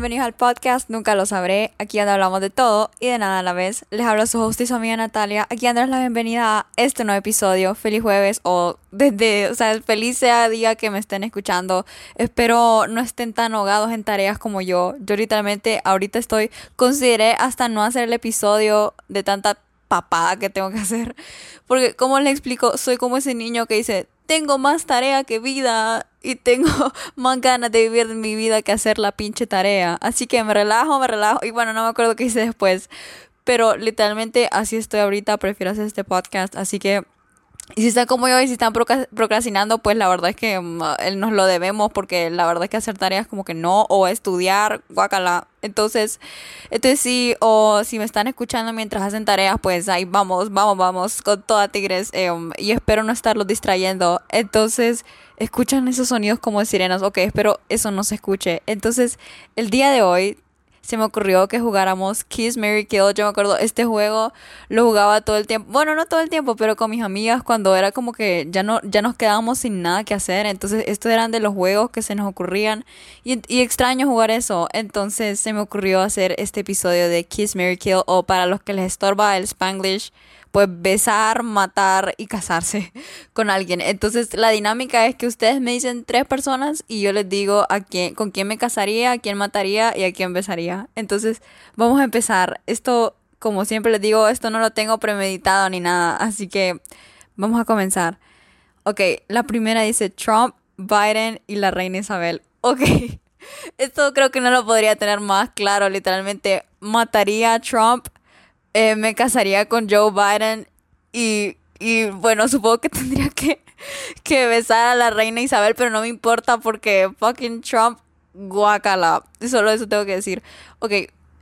bienvenidos al podcast Nunca lo sabré, aquí donde hablamos de todo y de nada a la vez. Les hablo su host y su amiga Natalia, aquí dándoles la bienvenida a este nuevo episodio. Feliz jueves o desde, o sea, feliz sea día que me estén escuchando. Espero no estén tan ahogados en tareas como yo. Yo literalmente ahorita estoy, consideré hasta no hacer el episodio de tanta papada que tengo que hacer. Porque, como les explico, soy como ese niño que dice, tengo más tarea que vida y tengo más ganas de vivir mi vida que hacer la pinche tarea. Así que me relajo, me relajo. Y bueno, no me acuerdo qué hice después. Pero literalmente así estoy ahorita. Prefiero hacer este podcast. Así que y si están como yo y si están procrastinando, pues la verdad es que mm, nos lo debemos porque la verdad es que hacer tareas como que no, o estudiar, guacala. Entonces, entonces sí, o si me están escuchando mientras hacen tareas, pues ahí vamos, vamos, vamos, con toda tigres. Em, y espero no estarlos distrayendo. Entonces, escuchan esos sonidos como de sirenas. Ok, espero eso no se escuche. Entonces, el día de hoy se me ocurrió que jugáramos Kiss, Mary Kill. Yo me acuerdo, este juego lo jugaba todo el tiempo. Bueno, no todo el tiempo, pero con mis amigas cuando era como que ya no ya nos quedábamos sin nada que hacer. Entonces, estos eran de los juegos que se nos ocurrían. Y, y extraño jugar eso. Entonces, se me ocurrió hacer este episodio de Kiss, Mary Kill. O para los que les estorba el Spanglish pues besar, matar y casarse con alguien. Entonces la dinámica es que ustedes me dicen tres personas y yo les digo a quién, con quién me casaría, a quién mataría y a quién besaría. Entonces vamos a empezar. Esto, como siempre les digo, esto no lo tengo premeditado ni nada, así que vamos a comenzar. Ok, la primera dice Trump, Biden y la reina Isabel. Ok. Esto creo que no lo podría tener más claro, literalmente. Mataría a Trump, eh, me casaría con Joe Biden y, y bueno, supongo que tendría que, que besar a la reina Isabel, pero no me importa porque fucking Trump, guacala. Solo eso tengo que decir. Ok,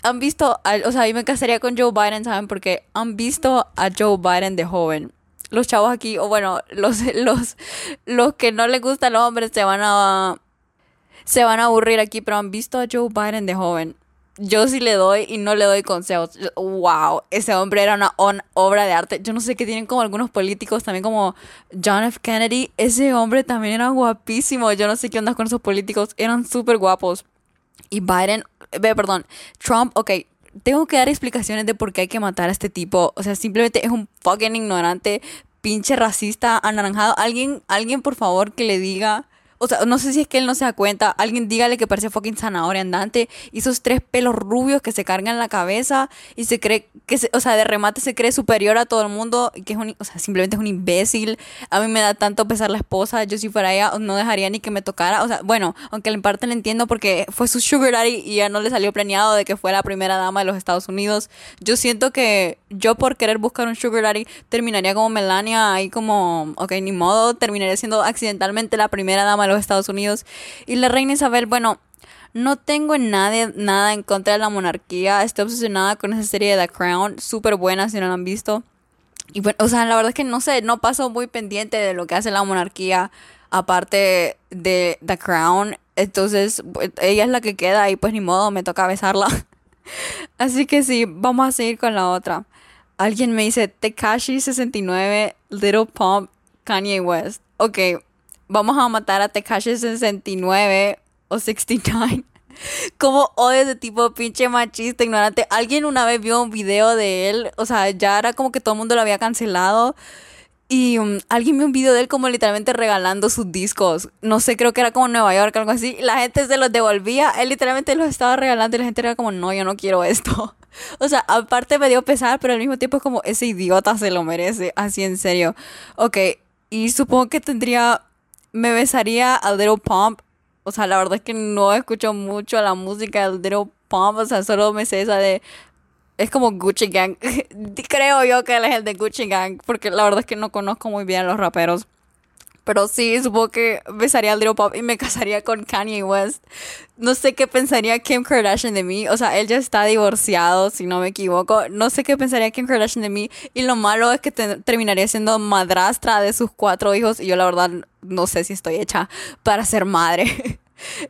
han visto, o sea, yo me casaría con Joe Biden, ¿saben? Porque han visto a Joe Biden de joven. Los chavos aquí, o bueno, los, los, los que no les gustan los hombres se van a se van a aburrir aquí, pero han visto a Joe Biden de joven yo sí le doy y no le doy consejos. Wow, ese hombre era una obra de arte. Yo no sé qué tienen como algunos políticos, también como John F. Kennedy. Ese hombre también era guapísimo. Yo no sé qué onda con esos políticos. Eran súper guapos. Y Biden, ve, perdón, Trump, ok, tengo que dar explicaciones de por qué hay que matar a este tipo. O sea, simplemente es un fucking ignorante, pinche racista, anaranjado. Alguien, alguien por favor que le diga o sea, no sé si es que él no se da cuenta. Alguien dígale que parece fucking zanahoria andante. Y esos tres pelos rubios que se cargan la cabeza. Y se cree que, o sea, de remate se cree superior a todo el mundo. Y que es un, o sea, simplemente es un imbécil. A mí me da tanto pesar la esposa. Yo si fuera ella no dejaría ni que me tocara. O sea, bueno, aunque en parte le entiendo porque fue su sugar daddy y ya no le salió planeado de que fue la primera dama de los Estados Unidos. Yo siento que yo por querer buscar un sugar daddy terminaría como Melania ahí como, ok, ni modo, terminaría siendo accidentalmente la primera dama los Estados Unidos. Y la reina Isabel, bueno, no tengo nada, nada en contra de la monarquía. Estoy obsesionada con esa serie de The Crown. Súper buena si no la han visto. Y bueno, o sea, la verdad es que no sé, no paso muy pendiente de lo que hace la monarquía aparte de The Crown. Entonces, pues, ella es la que queda y pues ni modo, me toca besarla. Así que sí, vamos a seguir con la otra. Alguien me dice Tekashi 69, Little Pump, Kanye West. Ok, vamos a matar a Tekashi 69 o 69. Como odio ese tipo pinche machista, ignorante. Alguien una vez vio un video de él, o sea, ya era como que todo el mundo lo había cancelado. Y um, alguien vio un video de él como literalmente regalando sus discos. No sé, creo que era como Nueva York, algo así. La gente se los devolvía. Él literalmente los estaba regalando y la gente era como, no, yo no quiero esto. O sea, aparte me dio pesar, pero al mismo tiempo es como, ese idiota se lo merece. Así en serio. Ok, y supongo que tendría me besaría a Little Pump. O sea, la verdad es que no escucho mucho la música de Little Pump. O sea, solo me sé esa de. Es como Gucci Gang. Creo yo que él es el de Gucci Gang. Porque la verdad es que no conozco muy bien a los raperos. Pero sí, supongo que besaría a Little Pop y me casaría con Kanye West. No sé qué pensaría Kim Kardashian de mí. O sea, él ya está divorciado, si no me equivoco. No sé qué pensaría Kim Kardashian de mí. Y lo malo es que terminaría siendo madrastra de sus cuatro hijos. Y yo la verdad no sé si estoy hecha para ser madre.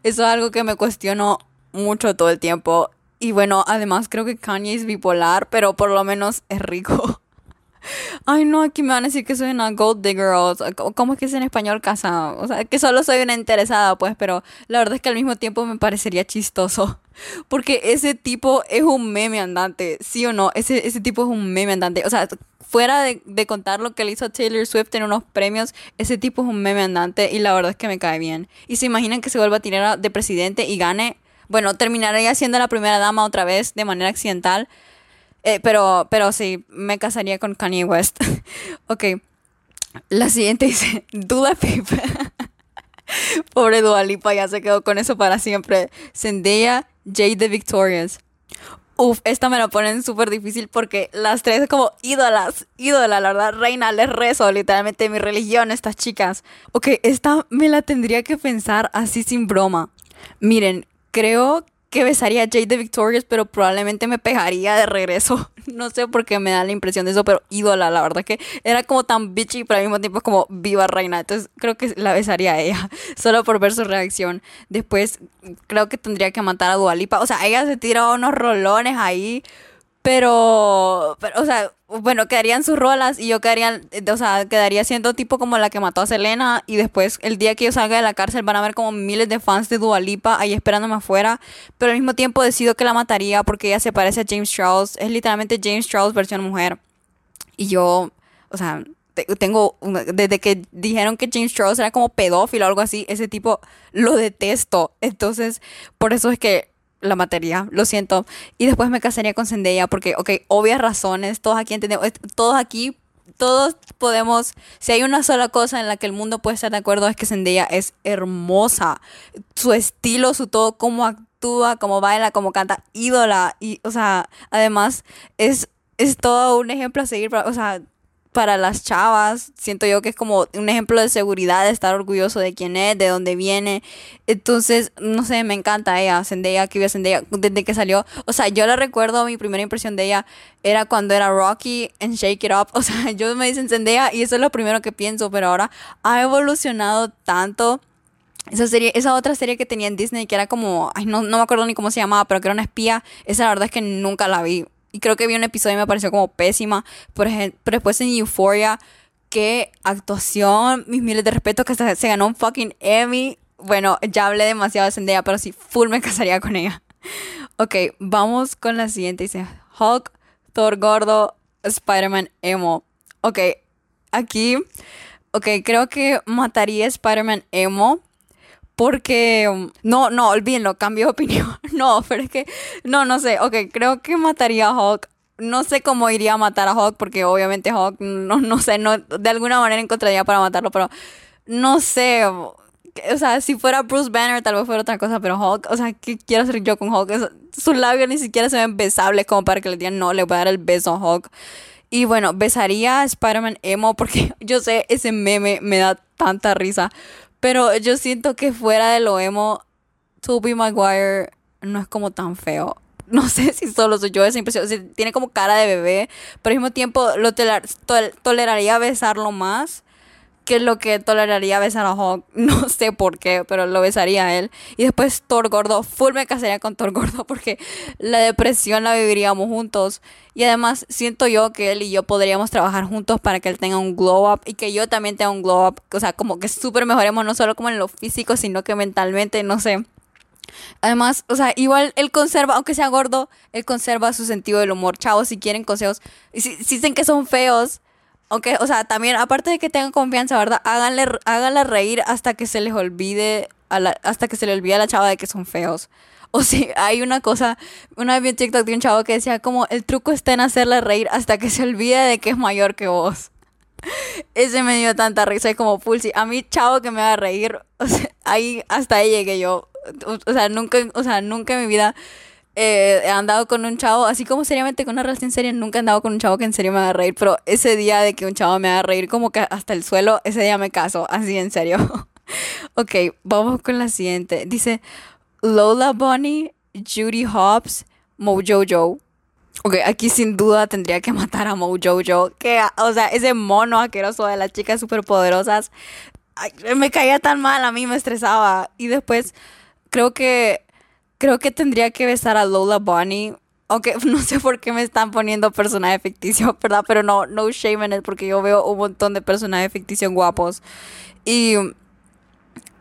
Eso es algo que me cuestiono mucho todo el tiempo. Y bueno, además creo que Kanye es bipolar, pero por lo menos es rico. Ay, no, aquí me van a decir que soy una gold digger o, ¿cómo es que es en español casa? O sea, que solo soy una interesada, pues, pero la verdad es que al mismo tiempo me parecería chistoso Porque ese tipo es un meme andante, ¿sí o no? Ese, ese tipo es un meme andante. O sea, fuera de, de, contar lo que le hizo Taylor Swift en unos premios, ese tipo es un meme andante y la verdad es que me cae bien. Y se imaginan que se vuelva a tirar de presidente y gane. Bueno, terminaría siendo la primera dama otra vez de manera accidental. Eh, pero, pero sí, me casaría con Kanye West. ok. La siguiente dice, Dula Pipa. Pobre Dualipa, ya se quedó con eso para siempre. Zendaya, Jade the Victorious. Uf, esta me la ponen súper difícil porque las tres como ídolas, ídolas, la verdad, reina, les rezo, literalmente mi religión, estas chicas. Ok, esta me la tendría que pensar así sin broma. Miren, creo que besaría a Jade de Victorious, pero probablemente me pegaría de regreso. No sé por qué me da la impresión de eso, pero ídola, la verdad que era como tan bitchy, pero al mismo tiempo como viva reina. Entonces creo que la besaría a ella, solo por ver su reacción. Después creo que tendría que matar a Dualipa. O sea, ella se tira unos rolones ahí pero, pero, o sea, bueno, quedarían sus rolas y yo quedaría, o sea, quedaría siendo tipo como la que mató a Selena y después el día que yo salga de la cárcel van a ver como miles de fans de Dualipa ahí esperándome afuera, pero al mismo tiempo decido que la mataría porque ella se parece a James Charles, es literalmente James Charles versión mujer. Y yo, o sea, tengo, desde que dijeron que James Charles era como pedófilo o algo así, ese tipo lo detesto. Entonces, por eso es que la materia, lo siento. Y después me casaría con Zendaya porque, ok, obvias razones, todos aquí entendemos, todos aquí, todos podemos, si hay una sola cosa en la que el mundo puede estar de acuerdo es que Zendaya es hermosa. Su estilo, su todo, cómo actúa, cómo baila, cómo canta, ídola. Y, o sea, además es, es todo un ejemplo a seguir, o sea, para las chavas, siento yo que es como un ejemplo de seguridad, de estar orgulloso de quién es, de dónde viene. Entonces, no sé, me encanta ella, Zendaya, que vio Zendaya desde que salió. O sea, yo la recuerdo, mi primera impresión de ella era cuando era Rocky en Shake It Up. O sea, yo me dicen Zendaya y eso es lo primero que pienso, pero ahora ha evolucionado tanto. Esa serie, esa otra serie que tenía en Disney que era como, ay, no, no me acuerdo ni cómo se llamaba, pero que era una espía, esa la verdad es que nunca la vi y creo que vi un episodio y me pareció como pésima. Por ejemplo, después en Euphoria, qué actuación, mis miles de respeto, que hasta se ganó un fucking Emmy. Bueno, ya hablé demasiado de Zendaya, pero sí, full me casaría con ella. Ok, vamos con la siguiente. Dice Hulk, Thor gordo, Spider-Man emo. Ok, aquí, ok, creo que mataría Spider-Man emo porque, um, no, no, olvídenlo, cambio de opinión. No, pero es que, no, no sé. Ok, creo que mataría a Hawk. No sé cómo iría a matar a Hawk, porque obviamente Hawk, no, no sé, no, de alguna manera encontraría para matarlo, pero no sé. O sea, si fuera Bruce Banner, tal vez fuera otra cosa, pero Hawk, o sea, ¿qué quiero hacer yo con Hawk? sus labios ni siquiera se ven besables como para que le digan, no, le voy a dar el beso a Hawk. Y bueno, besaría a Spider-Man emo porque yo sé, ese meme me da tanta risa. Pero yo siento que fuera de lo emo, Tobey Maguire no es como tan feo. No sé si solo soy yo esa impresión. tiene como cara de bebé, pero al mismo tiempo lo toleraría besarlo más que lo que toleraría besar a Hawk. No sé por qué, pero lo besaría a él. Y después Thor Gordo. Full me casaría con Thor Gordo porque la depresión la viviríamos juntos. Y además siento yo que él y yo podríamos trabajar juntos para que él tenga un glow up y que yo también tenga un glow up. O sea, como que súper mejoremos no solo como en lo físico, sino que mentalmente, no sé. Además, o sea, igual él conserva, aunque sea gordo, él conserva su sentido del humor. Chavos, si quieren consejos, si dicen que son feos, aunque, o sea, también, aparte de que tengan confianza, ¿verdad? Háganle, háganle reír hasta que se les olvide, a la, hasta que se le olvide a la chava de que son feos. O si hay una cosa, una vez vi un TikTok de un chavo que decía como el truco está en hacerle reír hasta que se olvide de que es mayor que vos. Ese me dio tanta risa y como pulsi. A mí, chavo que me haga reír, o sea, ahí hasta ahí llegué yo. O, sea, nunca, o sea, nunca en mi vida eh, he andado con un chavo, así como seriamente con una relación seria, nunca he andado con un chavo que en serio me haga reír, pero ese día de que un chavo me haga reír como que hasta el suelo, ese día me caso, así en serio. ok, vamos con la siguiente. Dice Lola Bunny, Judy Hobbs, Mojo Joe. Ok, aquí sin duda tendría que matar a Mojo Joe. Que, o sea, ese mono asqueroso de las chicas superpoderosas. me caía tan mal, a mí me estresaba. Y después, creo que creo que tendría que besar a Lola Bunny. Aunque no sé por qué me están poniendo personaje ficticio, ¿verdad? Pero no, no shame en it porque yo veo un montón de personajes ficticios guapos. Y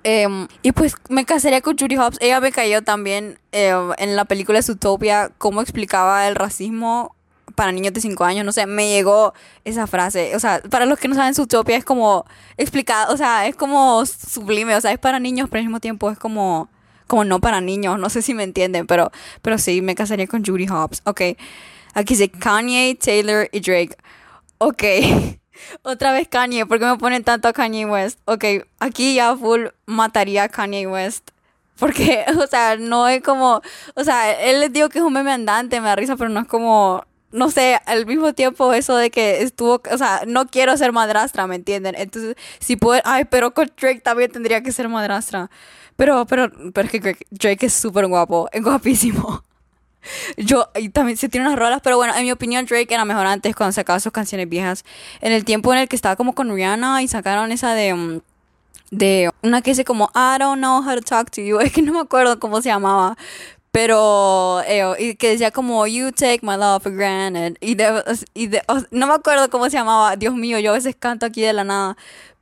Em, y pues me casaría con Judy Hobbs. Ella me cayó también em, en la película Zootopia cómo explicaba el racismo para niños de 5 años. No sé, me llegó esa frase. O sea, para los que no saben, Zootopia es como explicado, o sea, es como sublime. O sea, es para niños, pero al mismo tiempo es como, como no para niños. No sé si me entienden, pero, pero sí, me casaría con Judy Hobbs. Ok. Aquí dice Kanye, Taylor y Drake. Ok. Otra vez Kanye, ¿por qué me ponen tanto a Kanye West? Ok, aquí ya full mataría a Kanye West. Porque, o sea, no es como, o sea, él les digo que es un meme andante, me da risa, pero no es como, no sé, al mismo tiempo eso de que estuvo, o sea, no quiero ser madrastra, ¿me entienden? Entonces, si puede, ay, pero con Drake también tendría que ser madrastra. Pero, pero, pero es que Drake, es súper guapo, es guapísimo. Yo, y también se tiene unas rolas, pero bueno, en mi opinión Drake era mejor antes cuando sacaba sus canciones viejas. En el tiempo en el que estaba como con Rihanna y sacaron esa de... Mm, de una que dice como I don't know how to talk to you. Es que no me acuerdo cómo se llamaba. Pero, eh, y que decía como, you take my love for granted. Y, y no me acuerdo cómo se llamaba. Dios mío, yo a veces canto aquí de la nada.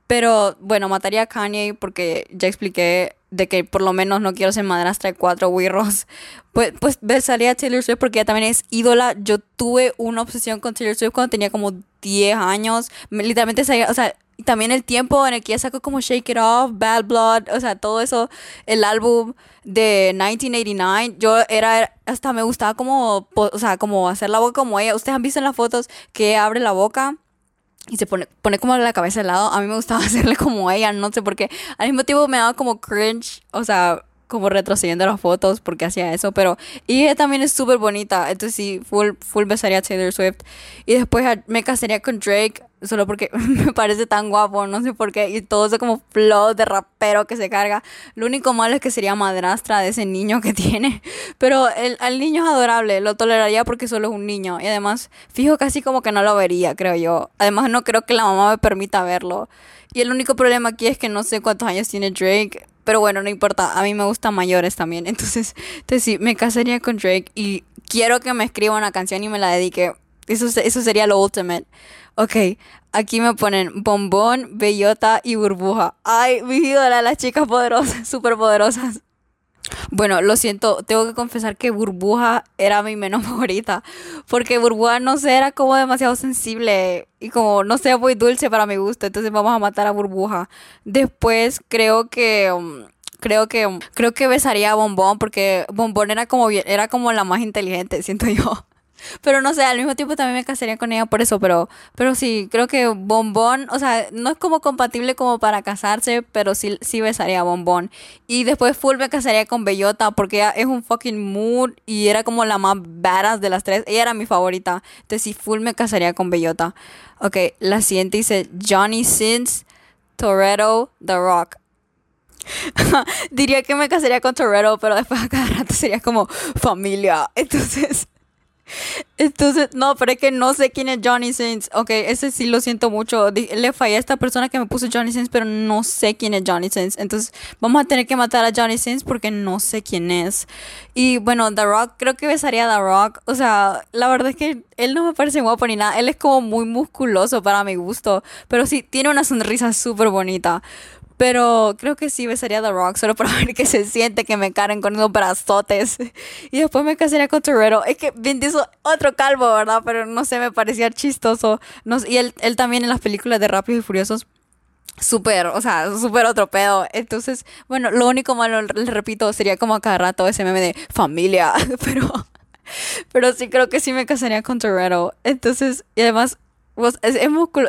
Pero bueno, mataría a Kanye porque ya expliqué de que por lo menos no quiero ser madrastra de cuatro wirros. Pues, pues besaría a Taylor Swift porque ella también es ídola. Yo tuve una obsesión con Taylor Swift cuando tenía como 10 años. Literalmente, o sea, también el tiempo en el que ella sacó como Shake It Off, Bad Blood, o sea, todo eso, el álbum de 1989, yo era, hasta me gustaba como, o sea, como hacer la boca como ella. Ustedes han visto en las fotos que abre la boca y se pone, pone como la cabeza al lado. A mí me gustaba hacerle como ella, no sé por qué. Al mismo tiempo me daba como cringe, o sea, como retrocediendo las fotos porque hacía eso, pero y ella también es súper bonita, entonces sí, full, full besaría a Taylor Swift y después me casaría con Drake solo porque me parece tan guapo, no sé por qué, y todo eso como flow de rapero que se carga. Lo único malo es que sería madrastra de ese niño que tiene, pero el, el niño es adorable, lo toleraría porque solo es un niño, y además, fijo casi como que no lo vería, creo yo. Además, no creo que la mamá me permita verlo. Y el único problema aquí es que no sé cuántos años tiene Drake, pero bueno, no importa, a mí me gustan mayores también. Entonces, entonces sí, me casaría con Drake y quiero que me escriba una canción y me la dedique. Eso, eso sería lo ultimate. Ok, aquí me ponen bombón, bellota y burbuja. Ay, mi ídola, las chicas poderosas, súper poderosas. Bueno, lo siento, tengo que confesar que Burbuja era mi menos favorita. Porque Burbuja, no sé, era como demasiado sensible y como, no sé, muy dulce para mi gusto. Entonces vamos a matar a Burbuja. Después creo que... Um, creo que um, creo que besaría a Bombón porque Bombón era como era como la más inteligente, siento yo. Pero no sé, al mismo tiempo también me casaría con ella por eso, pero, pero sí, creo que Bombón, o sea, no es como compatible como para casarse, pero sí, sí besaría a Bombón. Y después Full me casaría con Bellota, porque ella es un fucking mood y era como la más badass de las tres. Ella era mi favorita. Entonces sí, Full me casaría con Bellota. Ok, la siguiente dice Johnny Sins, Toretto, The Rock. Diría que me casaría con Toretto, pero después a cada rato sería como familia. Entonces... Entonces, no, pero es que no sé quién es Johnny Sins. Ok, ese sí lo siento mucho. Le fallé a esta persona que me puso Johnny Sins, pero no sé quién es Johnny Sins. Entonces, vamos a tener que matar a Johnny Sins porque no sé quién es. Y bueno, The Rock, creo que besaría a The Rock. O sea, la verdad es que él no me parece guapo ni nada. Él es como muy musculoso para mi gusto. Pero sí, tiene una sonrisa súper bonita. Pero creo que sí besaría a The Rock solo para ver qué se siente que me caren con esos brazotes. Y después me casaría con Torero. Es que Vin otro calvo, ¿verdad? Pero no sé, me parecía chistoso. No, y él, él también en las películas de Rápidos y Furiosos súper, o sea, súper otro pedo. Entonces, bueno, lo único malo, les repito, sería como a cada rato ese meme de familia, pero, pero sí creo que sí me casaría con Torero. Entonces, y además, pues, es,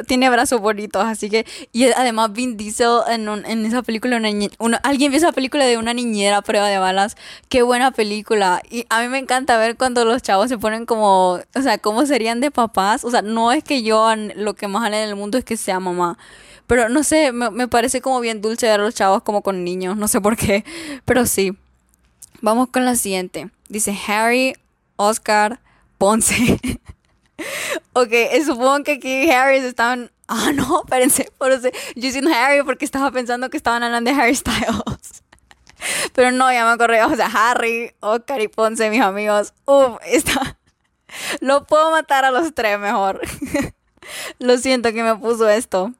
tiene brazos bonitos, así que. Y además, Vin Diesel en, en esa película, una, alguien vio esa película de una niñera prueba de balas. Qué buena película. Y a mí me encanta ver cuando los chavos se ponen como. O sea, cómo serían de papás. O sea, no es que yo lo que más vale en el mundo es que sea mamá. Pero no sé, me, me parece como bien dulce ver a los chavos como con niños. No sé por qué. Pero sí. Vamos con la siguiente. Dice Harry, Oscar, Ponce. ok, eh, supongo que aquí Harry estaban. Ah, no, espérense. Yo diciendo Harry porque estaba pensando que estaban hablando de Harry Styles. Pero no, ya me acordé. O sea, Harry, Oscar y Ponce, mis amigos. Uf, está. Lo puedo matar a los tres mejor. Lo siento que me puso esto.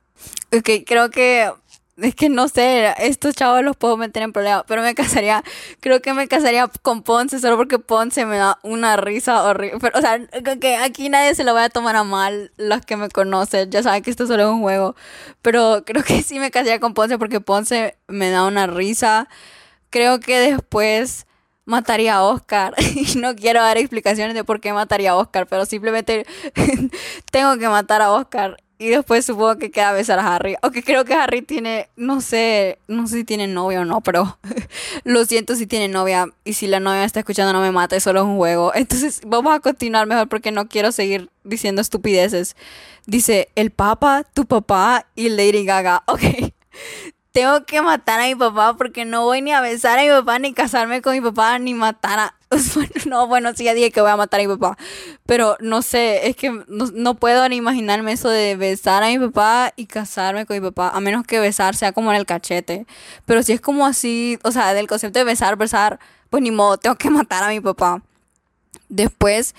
Ok, creo que es que no sé, estos chavos los puedo meter en problemas, pero me casaría, creo que me casaría con Ponce solo porque Ponce me da una risa horrible. Pero, o sea, que aquí nadie se lo va a tomar a mal, los que me conocen, ya saben que esto solo es un juego, pero creo que sí me casaría con Ponce porque Ponce me da una risa. Creo que después mataría a Oscar. Y no quiero dar explicaciones de por qué mataría a Oscar, pero simplemente tengo que matar a Oscar. Y después supongo que queda besar a Harry. Aunque creo que Harry tiene, no sé, no sé si tiene novia o no, pero lo siento si tiene novia. Y si la novia está escuchando no me mate, solo un juego. Entonces vamos a continuar mejor porque no quiero seguir diciendo estupideces. Dice, el Papa, tu papá y Lady Gaga. Ok tengo que matar a mi papá porque no voy ni a besar a mi papá, ni casarme con mi papá, ni matar a... no, bueno, sí, ya dije que voy a matar a mi papá. Pero no sé, es que no, puedo ni imaginarme eso de besar a mi papá y casarme con mi papá, a menos que besar sea como en el cachete. Pero si es como así, o sea, del concepto de besar, besar, pues ni modo, tengo que matar a mi papá. Después,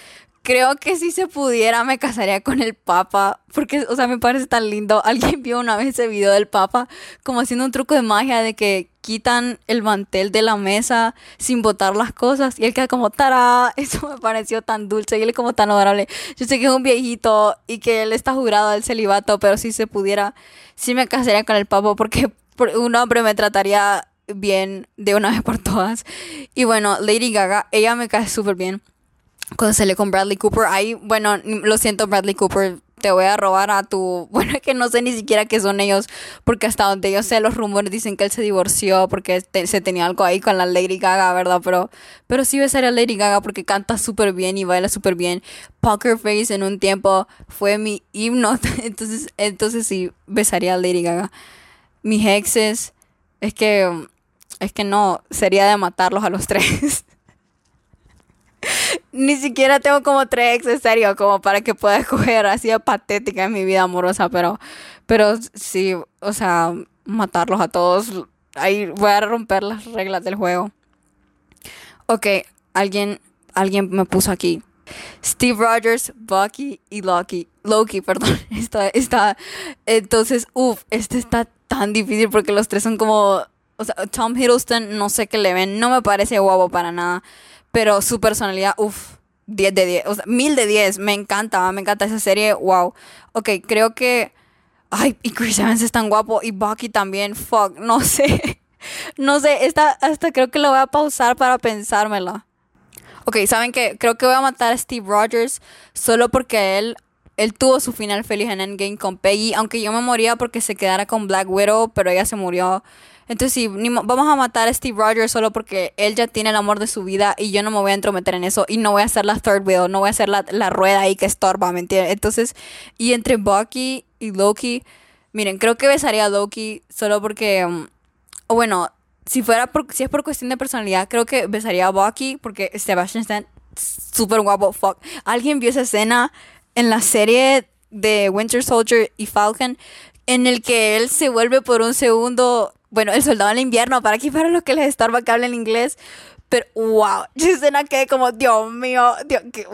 creo que si se pudiera me casaría con el Papa, porque, o sea, me parece tan lindo. Alguien vio una vez ese video del Papa como haciendo un truco de magia de que quitan el mantel de la mesa sin botar las cosas y él queda como ¡tará! Eso me pareció tan dulce y él es como tan adorable. Yo sé que es un viejito y que él está jurado al celibato, pero si se pudiera, sí me casaría con el Papa porque un hombre me trataría bien de una vez por todas. Y bueno, Lady Gaga, ella me cae súper bien cuando sale con Bradley Cooper, ahí, bueno, lo siento Bradley Cooper, te voy a robar a tu... Bueno, es que no sé ni siquiera qué son ellos, porque hasta donde yo sé los rumores dicen que él se divorció porque se tenía algo ahí con la Lady Gaga, ¿verdad? Pero, pero sí besaría a Lady Gaga porque canta súper bien y baila súper bien. Poker Face en un tiempo fue mi himno, entonces, entonces sí, besaría a Lady Gaga. Mis exes, es que, es que no, sería de matarlos a los tres. Ni siquiera tengo como tres ex en serio, como para que pueda escoger así de patética en mi vida amorosa, pero, pero sí, o sea, matarlos a todos. Ahí voy a romper las reglas del juego. Ok, alguien, alguien me puso aquí. Steve Rogers, Bucky y Loki. Loki, perdón. Está, está. Entonces, uff, este está tan difícil porque los tres son como. O sea, Tom Hiddleston, no sé qué le ven. No me parece guapo para nada. Pero su personalidad, uff, 10 de 10, o sea, 1000 de 10, me encanta, me encanta esa serie, wow. Ok, creo que, ay, y Chris Evans es tan guapo y Bucky también, fuck, no sé, no sé, esta, hasta creo que lo voy a pausar para pensármela. Ok, ¿saben qué? Creo que voy a matar a Steve Rogers solo porque él, él tuvo su final feliz en Endgame con Peggy, aunque yo me moría porque se quedara con Black Widow, pero ella se murió. Entonces sí, vamos a matar a Steve Rogers solo porque él ya tiene el amor de su vida y yo no me voy a entrometer en eso y no voy a hacer la third wheel, no voy a hacer la, rueda ahí que estorba, ¿me entiendes? Entonces, y entre Bucky y Loki, miren, creo que besaría a Loki solo porque, um, bueno, si fuera si es por cuestión de personalidad, creo que besaría a Bucky porque Sebastian Stan súper guapo, fuck. ¿Alguien vio esa escena en la serie de Winter Soldier y Falcon en el que él se vuelve por un segundo bueno, el soldado en invierno, para aquí para los que les estorba que hablen inglés. Pero, wow, esa escena que como, Dios mío, Dios, que,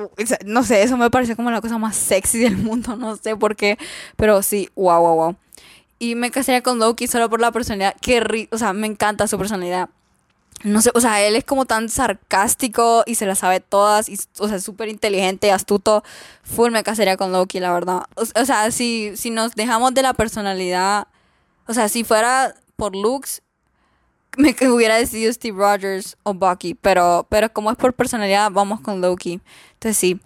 no sé, eso me parece como la cosa más sexy del mundo, no sé por qué, pero sí, wow, wow, wow. Y me casaría con Loki solo por la personalidad, que, o sea, me encanta su personalidad. No sé, o sea, él es como tan sarcástico y se las sabe todas, y, o sea, súper inteligente, astuto. Full me casaría con Loki, la verdad. O, sea, si, si nos dejamos de la personalidad, o sea, si fuera por looks, me hubiera decidido Steve Rogers o Bucky, pero, pero como es por personalidad, vamos con Loki. Entonces sí,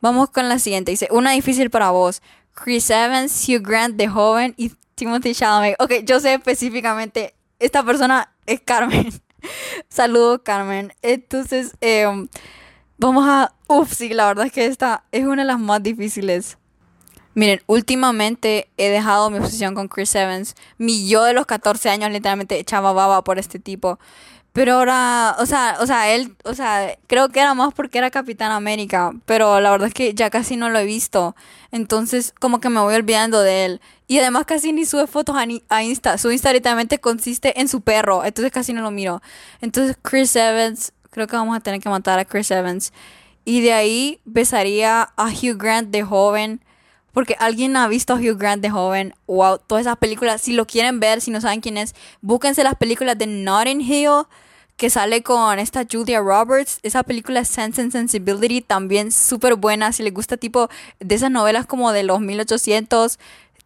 vamos con la siguiente. Dice, una difícil para vos. Chris Evans, Hugh Grant de joven y Timothy Chalamet. Ok, yo sé específicamente, esta persona es Carmen. Saludos, Carmen. Entonces, em, vamos a... Uf, sí, la verdad es que esta es una de las más difíciles. Miren, últimamente he dejado mi obsesión con Chris Evans. Mi yo de los 14 años literalmente echaba baba por este tipo. Pero ahora, o sea, o sea, él, o sea, creo que era más porque era Capitán América, pero la verdad es que ya casi no lo he visto. Entonces, como que me voy olvidando de él. Y además casi ni sube fotos a, a Insta. Su Insta literalmente consiste en su perro, entonces casi no lo miro. Entonces, Chris Evans, creo que vamos a tener que matar a Chris Evans. Y de ahí besaría a Hugh Grant de joven porque alguien ha visto a Hugh Grant de joven. Wow, todas esas películas. Si lo quieren ver, si no saben quién es, búsquense las películas de Notting Hill que sale con esta Julia Roberts. Esa película Sense and Sensibility, también súper buena. Si les gusta tipo de esas novelas como de los 1800,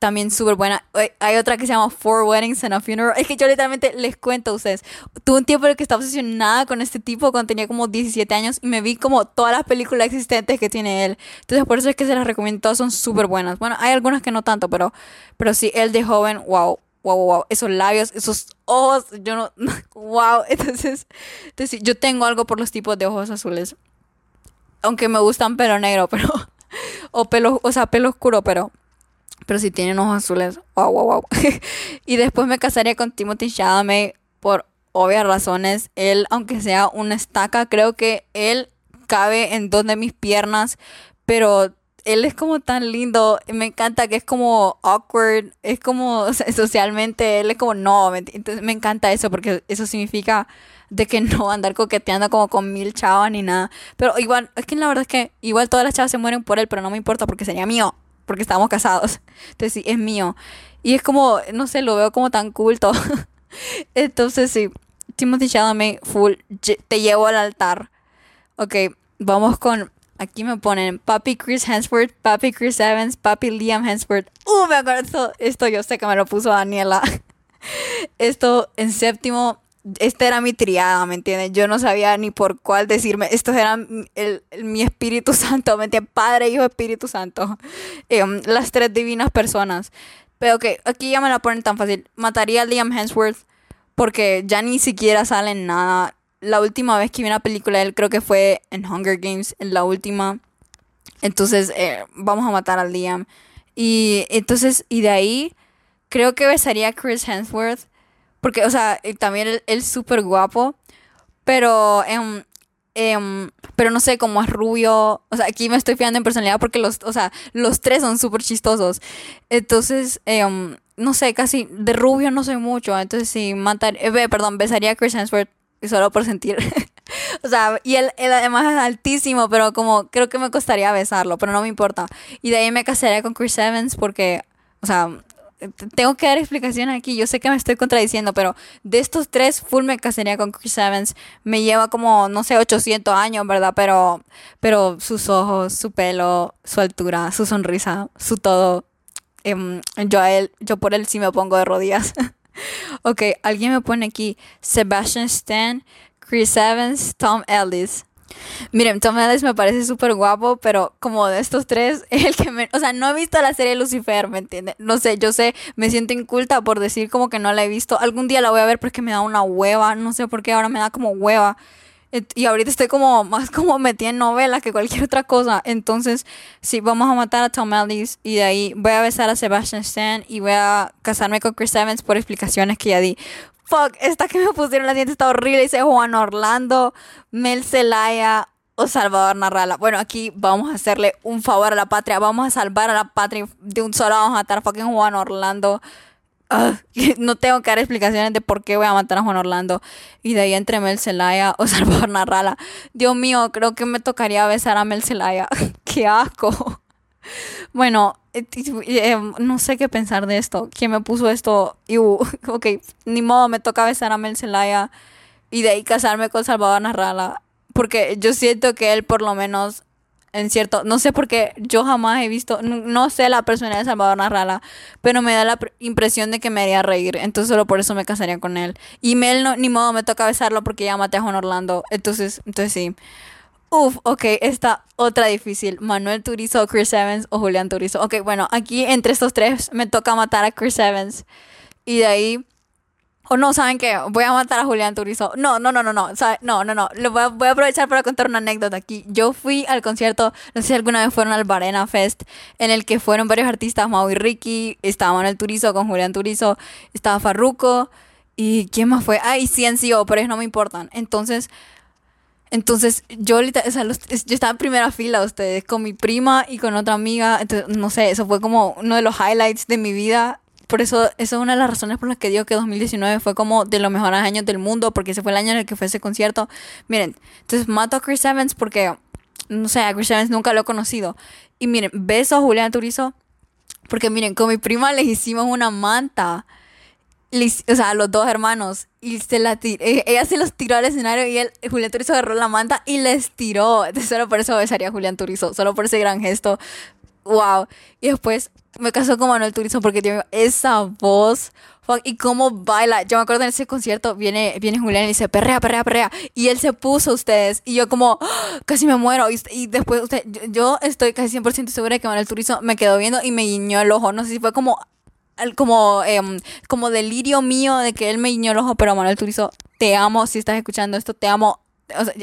también súper buena. Hay otra que se llama Four Weddings and a Funeral. Es que yo literalmente les cuento a ustedes. Tuve un tiempo en el que estaba obsesionada con este tipo cuando tenía como 17 años y me vi como todas las películas existentes que tiene él. Entonces por eso es que se las recomiendo. Todas son súper buenas. Bueno, hay algunas que no tanto, pero, pero sí, él de joven, wow. Wow, wow, esos labios, esos ojos, yo no, wow, entonces, entonces yo tengo algo por los tipos de ojos azules, aunque me gustan pelo negro, pero, o pelo, o sea, pelo oscuro, pero, pero si tienen ojos azules, wow, wow, wow. y después me casaría con Timothy Chalamet por obvias razones. Él, aunque sea una estaca, creo que él cabe en dos de mis piernas, pero él es como tan lindo, me encanta que es como awkward, es como socialmente, él es como no, entonces me encanta eso porque eso significa de que no andar coqueteando como con mil chavas ni nada, pero igual, es que la verdad es que igual todas las chavas se mueren por él, pero no me importa porque sería mío, porque estamos casados. Entonces sí, es mío. Y es como, no sé, lo veo como tan culto. Entonces sí, Timothy Chalamet, full, te llevo al altar. Ok, vamos con, aquí me ponen Papi Chris Hemsworth, Papi Chris Evans, Papi Liam Hemsworth. Uh, me acuerdo, esto, esto yo sé que me lo puso Daniela. Esto en séptimo esta era mi triada, ¿me entiendes? Yo no sabía ni por cuál decirme. Estos eran el, mi Espíritu Santo, ¿me entiendes? Padre, Hijo, Espíritu Santo. Em, las tres divinas personas. Pero que aquí ya me la ponen tan fácil. Mataría a Liam Hemsworth porque ya ni siquiera sale en nada. La última vez que vi una película de él creo que fue en Hunger Games, en la última. Entonces, eh, vamos a matar a Liam. Y entonces, y de ahí, creo que besaría a Chris Hemsworth porque, o sea, también él es súper guapo, pero, em, pero no sé, como es rubio, o sea, aquí me estoy fijando en personalidad porque los, o sea, los tres son súper chistosos. Entonces, em, no sé, casi de rubio no soy mucho, entonces sí, matar, eh, perdón, besaría a Chris Hemsworth solo por sentir. o sea, y él, él, además es altísimo, pero como creo que me costaría besarlo, pero no me importa. Y de ahí me casaría con Chris Evans porque, o sea, tengo que dar explicación aquí. Yo sé que me estoy contradiciendo, pero de estos tres, full me casaría con Chris Evans. Me lleva como, no sé, 800 años, ¿verdad? Pero, pero sus ojos, su pelo, su altura, su sonrisa, su todo. Em, yo a él, yo por él sí me pongo de rodillas. ok, alguien me pone aquí Sebastian Stan, Chris Evans, Tom Ellis. Miren, Tom me parece súper guapo, pero como de estos tres, es el que me... O sea, no he visto la serie Lucifer, ¿me entiendes? No sé, yo sé, me siento inculta por decir como que no la he visto. Algún día la voy a ver porque me da una hueva, no sé por qué ahora me da como hueva. Y ahorita estoy como más como metida en novelas que cualquier otra cosa. Entonces, sí, vamos a matar a Tom Ellis y de ahí voy a besar a Sebastian Stan y voy a casarme con Chris Evans por explicaciones que ya di fuck, esta que me pusieron la dientes está horrible. Dice Juan Orlando, Mel Zelaya o Salvador Narrala. Bueno, aquí vamos a hacerle un favor a la patria. Vamos a salvar a la patria de un solo. Vamos a matar a fucking Juan Orlando. no tengo que dar explicaciones de por qué voy a matar a Juan Orlando. Y de ahí entre Mel Zelaya o Salvador Narrala. Dios mío, creo que me tocaría besar a Mel Zelaya. qué asco. Bueno, eh, eh, no sé qué pensar de esto. ¿Quién me puso esto? Y, ok, ni modo, me toca besar a Mel Zelaya y de ahí casarme con Salvador Narrala. Porque yo siento que él por lo menos, en cierto, no sé por qué yo jamás he visto, no, sé la personalidad de Salvador Narrala, pero me da la impresión de que me haría reír. Entonces solo por eso me casaría con él. Y Mel, no, ni modo, me toca besarlo porque ya maté a Juan Orlando. Entonces, entonces sí. Uf, ok, esta otra difícil. Manuel Turizo, Chris Evans o Julián Turizo. Ok, bueno, aquí entre estos tres me toca matar a Chris Evans. Y de ahí. O no, ¿saben qué? Voy a matar a Julián Turizo. No, no, no, no, no. No, no, no. Lo voy, a, voy a aprovechar para contar una anécdota aquí. Yo fui al concierto, no sé si alguna vez fueron al Barena Fest, en el que fueron varios artistas, Mau y Ricky, estaba Manuel Turizo con Julián Turizo, estaba Farruko, y ¿quién más fue? Ah, y CNCO, pero ellos no me importan. Entonces, entonces, yo o sea, yo estaba en primera fila, ustedes, con mi prima y con otra amiga. Entonces, no sé, eso fue como uno de los highlights de mi vida. Por eso, eso es una de las razones por las que digo que 2019 fue como de los mejores años del mundo, porque ese fue el año en el que fue ese concierto. Miren, entonces mato a Chris Evans porque, no sé, a Chris Evans nunca lo he conocido. Y miren, beso a Julián Turizo Porque miren, con mi prima les hicimos una manta. o sea, los dos hermanos. Y se la e, ella se los tiró al escenario y él, Julián Turizo agarró la manta y les tiró. solo por eso besaría a Julián Turizo. Solo por ese gran gesto. Wow. Y después me casó con Manuel Turizo porque tiene esa voz. y cómo baila. Yo me acuerdo en ese concierto, viene, viene Julián y dice, perrea, perrea, perrea. Y él se puso a ustedes. Y yo como, ¡Ah! casi me muero. Y, después, usted, yo, estoy casi 100% segura de que Manuel Turizo me quedó viendo y me guiñó el ojo. No sé si fue como, como, em, como delirio mío de que él me guiñó el ojo. Pero Manuel Turizo, te amo. Si estás escuchando esto, te amo.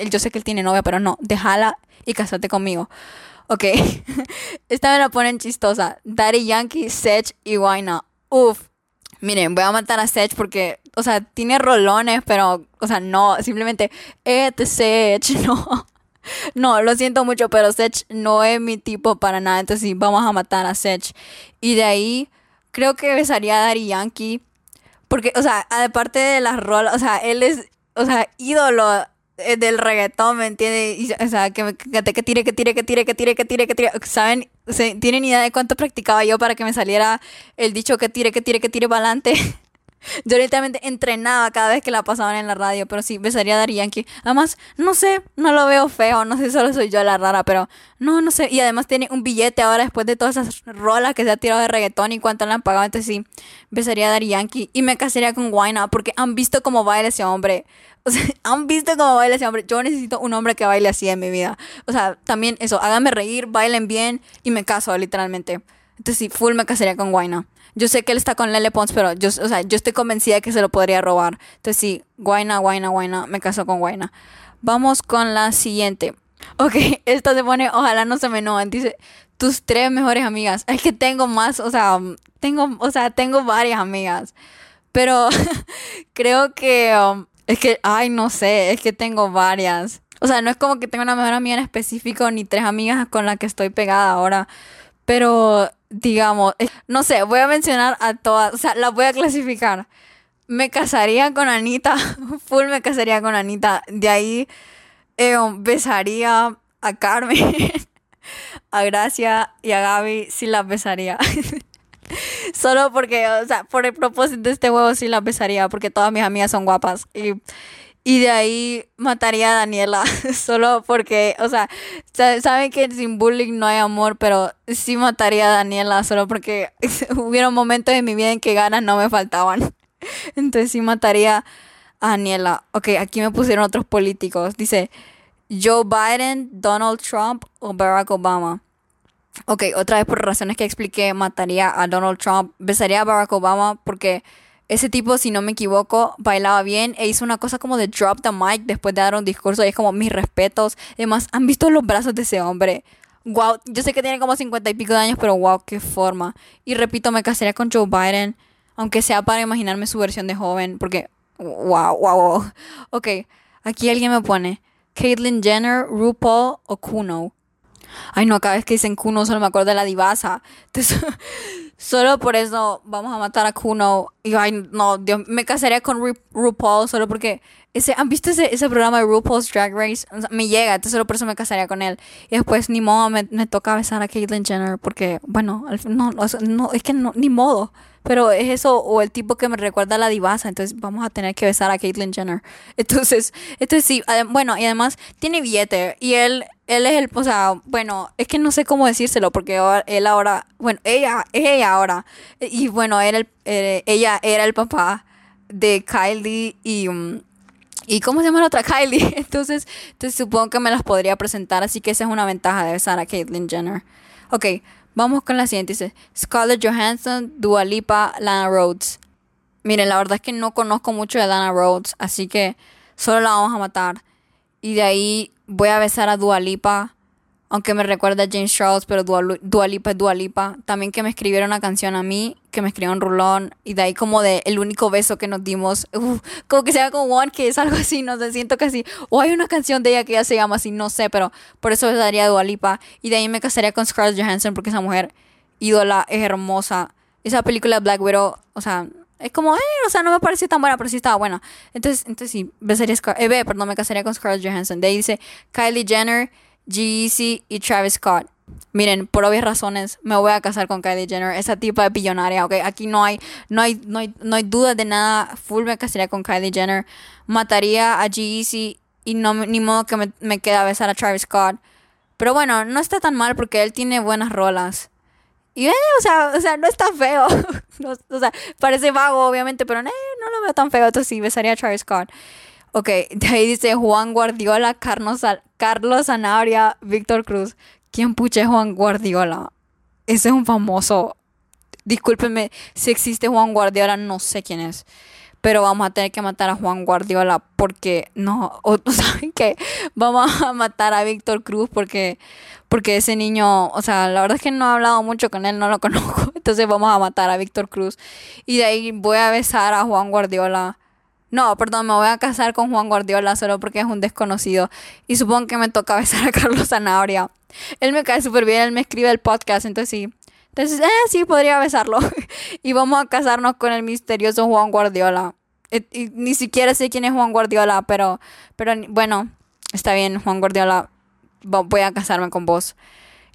yo sé que él tiene novia, pero no, déjala y casate conmigo. Ok. Esta me la ponen chistosa. Daddy Yankee, Sech y Wayna. Uf. Miren, voy a matar a Sech porque, o sea, tiene rolones, pero, o sea, no, simplemente, este Sech, no. No, lo siento mucho, pero Sech no es mi tipo para nada. Entonces sí, vamos a matar a Sech. Y de ahí, creo que besaría a Daddy Yankee. Porque, o sea, aparte de las rolas, o sea, él es, o sea, ídolo del reggaetón, ¿me entiendes? o sea, que, que, tire, que tire, que tire, que tire, que tire, que tire. ¿Saben? ¿Tienen idea de cuánto practicaba yo para que me saliera el dicho que tire, que tire, que tire para adelante? Yo literalmente entrenaba cada vez que la pasaban en la radio, pero sí, besaría a Dari Yankee. Además, no sé, no lo veo feo, no sé, solo soy yo la rara, pero no, no sé. Y además tiene un billete ahora después de todas esas rolas que se ha tirado de reggaetón y cuánto le han pagado. Entonces sí, besaría a Dari Yankee y me casaría con Wayna porque han visto cómo baila ese hombre. O sea, han visto cómo baila ese hombre. Yo necesito un hombre que baile así en mi vida. O sea, también eso, háganme reír, bailen bien y me caso, literalmente. Entonces sí, full me casaría con Wayna. Yo sé que él está con Lele Pons, pero yo, o sea, yo estoy convencida de que se lo podría robar. Entonces sí, Guayna, Guayna, Guayna, me caso con Guayna. Vamos con la siguiente. Ok, esta se pone, ojalá no se me enojen. Dice, tus tres mejores amigas. Es que tengo más, o sea, tengo, o sea, tengo varias amigas. Pero creo que, um, es que, ay, no sé, es que tengo varias. O sea, no es como que tengo una mejor amiga en específico, ni tres amigas con las que estoy pegada ahora. Pero digamos, no sé, voy a mencionar a todas, o sea, las voy a clasificar. Me casaría con Anita, full me casaría con Anita. De ahí eh, besaría a Carmen, a Gracia y a Gaby, sí las besaría. Solo porque, o sea, por el propósito de este huevo sí las besaría, porque todas mis amigas son guapas. Y y de ahí mataría a Daniela, solo porque, o sea, saben que sin bullying no hay amor, pero sí mataría a Daniela, solo porque hubieron momentos en mi vida en que ganas no me faltaban. Entonces sí mataría a Daniela. Ok, aquí me pusieron otros políticos. Dice Joe Biden, Donald Trump o Barack Obama. Ok, otra vez por razones que expliqué, mataría a Donald Trump, besaría a Barack Obama porque ese tipo, si no me equivoco, bailaba bien e hizo una cosa como de drop the mic después de dar un discurso y es como mis respetos. Además, ¿han visto los brazos de ese hombre? Wow, yo sé que tiene como 50 y pico de años, pero wow, qué forma. Y repito, me casaría con Joe Biden, aunque sea para imaginarme su versión de joven, porque wow, wow, wow. Ok, aquí alguien me pone Caitlyn Jenner, RuPaul o Kuno. Ay, no, cada vez que dicen Kuno solo me acuerdo de la divasa. Solo por eso vamos a matar a Kuno. Y ay, no, Dios, me casaría con RuPaul solo porque ese, ¿han visto ese, ese programa de RuPaul's Drag Race? me llega, entonces solo por eso me casaría con él. Y después ni modo me, me toca besar a Caitlyn Jenner porque, bueno, no, no, es que no, ni modo. Pero es eso, o el tipo que me recuerda a la divasa, entonces vamos a tener que besar a Caitlyn Jenner. Entonces, entonces sí, bueno, y además tiene billete y él él es el, o sea, bueno, es que no sé cómo decírselo porque él ahora, bueno, ella, ella ahora, y bueno, el, eh, ella era el papá de Kylie y, um, y ¿cómo se llama la otra? Kylie. Entonces, entonces supongo que me las podría presentar, así que esa es una ventaja de besar a Caitlyn Jenner. Ok, vamos con la siguiente, dice Scarlett Johansson, Dua Lipa, Lana Rhodes. Miren, la verdad es que no conozco mucho de Lana Rhodes, así que solo la vamos a matar. Y de ahí voy a besar a Dualipa, aunque me recuerda a James Charles, pero Dualipa es Dualipa. También que me escribieron una canción a mí, que me escribió un rulón, y de ahí como de el único beso que nos dimos, como que se llama como One es algo así, no sé, siento que así. O hay una canción de ella que ya se llama así, no sé, pero por eso besaría a Dualipa. Y de ahí me casaría con Scarlett Johansson, porque esa mujer ídola es hermosa. Esa película Black Widow, o sea, es como, eh, o sea, no me pareció tan buena, pero sí estaba buena. Entonces, entonces sí, besaría eh, perdón, me casaría con Scarlett Johansson. De ahí dice Kylie Jenner, Jeezy y Travis Scott. Miren, por obvias razones, me voy a casar con Kylie Jenner, esa tipa de billonaria, ¿ok? Aquí no hay, no hay, no hay, no hay duda de nada. Full me casaría con Kylie Jenner. Mataría a Jeezy y no, ni modo que me, me quede besar a Travis Scott. Pero bueno, no está tan mal porque él tiene buenas rolas. Y, eh, o, sea, o sea, no está feo. o sea, parece vago, obviamente, pero eh, no lo veo tan feo. Entonces sí, besaría a Travis Scott. Ok, de ahí dice Juan Guardiola, Carlos Zanabria, Víctor Cruz. ¿Quién puche Juan Guardiola? Ese es un famoso. Discúlpenme, si existe Juan Guardiola, no sé quién es. Pero vamos a tener que matar a Juan Guardiola porque no, o, ¿saben qué? Vamos a matar a Víctor Cruz porque, porque ese niño, o sea, la verdad es que no he hablado mucho con él, no lo conozco. Entonces vamos a matar a Víctor Cruz. Y de ahí voy a besar a Juan Guardiola. No, perdón, me voy a casar con Juan Guardiola solo porque es un desconocido. Y supongo que me toca besar a Carlos Zanabria. Él me cae súper bien, él me escribe el podcast, entonces sí. Entonces, eh, sí, podría besarlo. y vamos a casarnos con el misterioso Juan Guardiola. Eh, ni siquiera sé quién es Juan Guardiola, pero, pero bueno, está bien, Juan Guardiola. Voy a casarme con vos.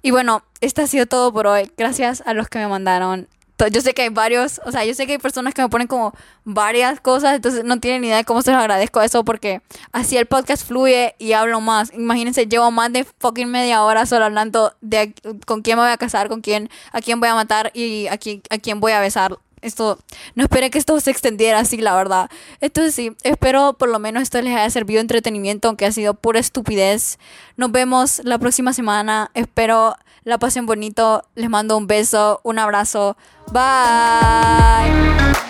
Y bueno, esto ha sido todo por hoy. Gracias a los que me mandaron yo sé que hay varios, o sea, yo sé que hay personas que me ponen como varias cosas, entonces no tienen ni idea de cómo se los agradezco eso porque así el podcast fluye y hablo más. Imagínense, llevo más de fucking media hora solo hablando de con quién me voy a casar, con quién, a quién voy a matar y a quién, a quién voy a besar. Esto, no esperé que esto se extendiera así, la verdad. Entonces sí, espero por lo menos esto les haya servido de entretenimiento, aunque ha sido pura estupidez. Nos vemos la próxima semana. Espero la pasen bonito. Les mando un beso, un abrazo. Bye.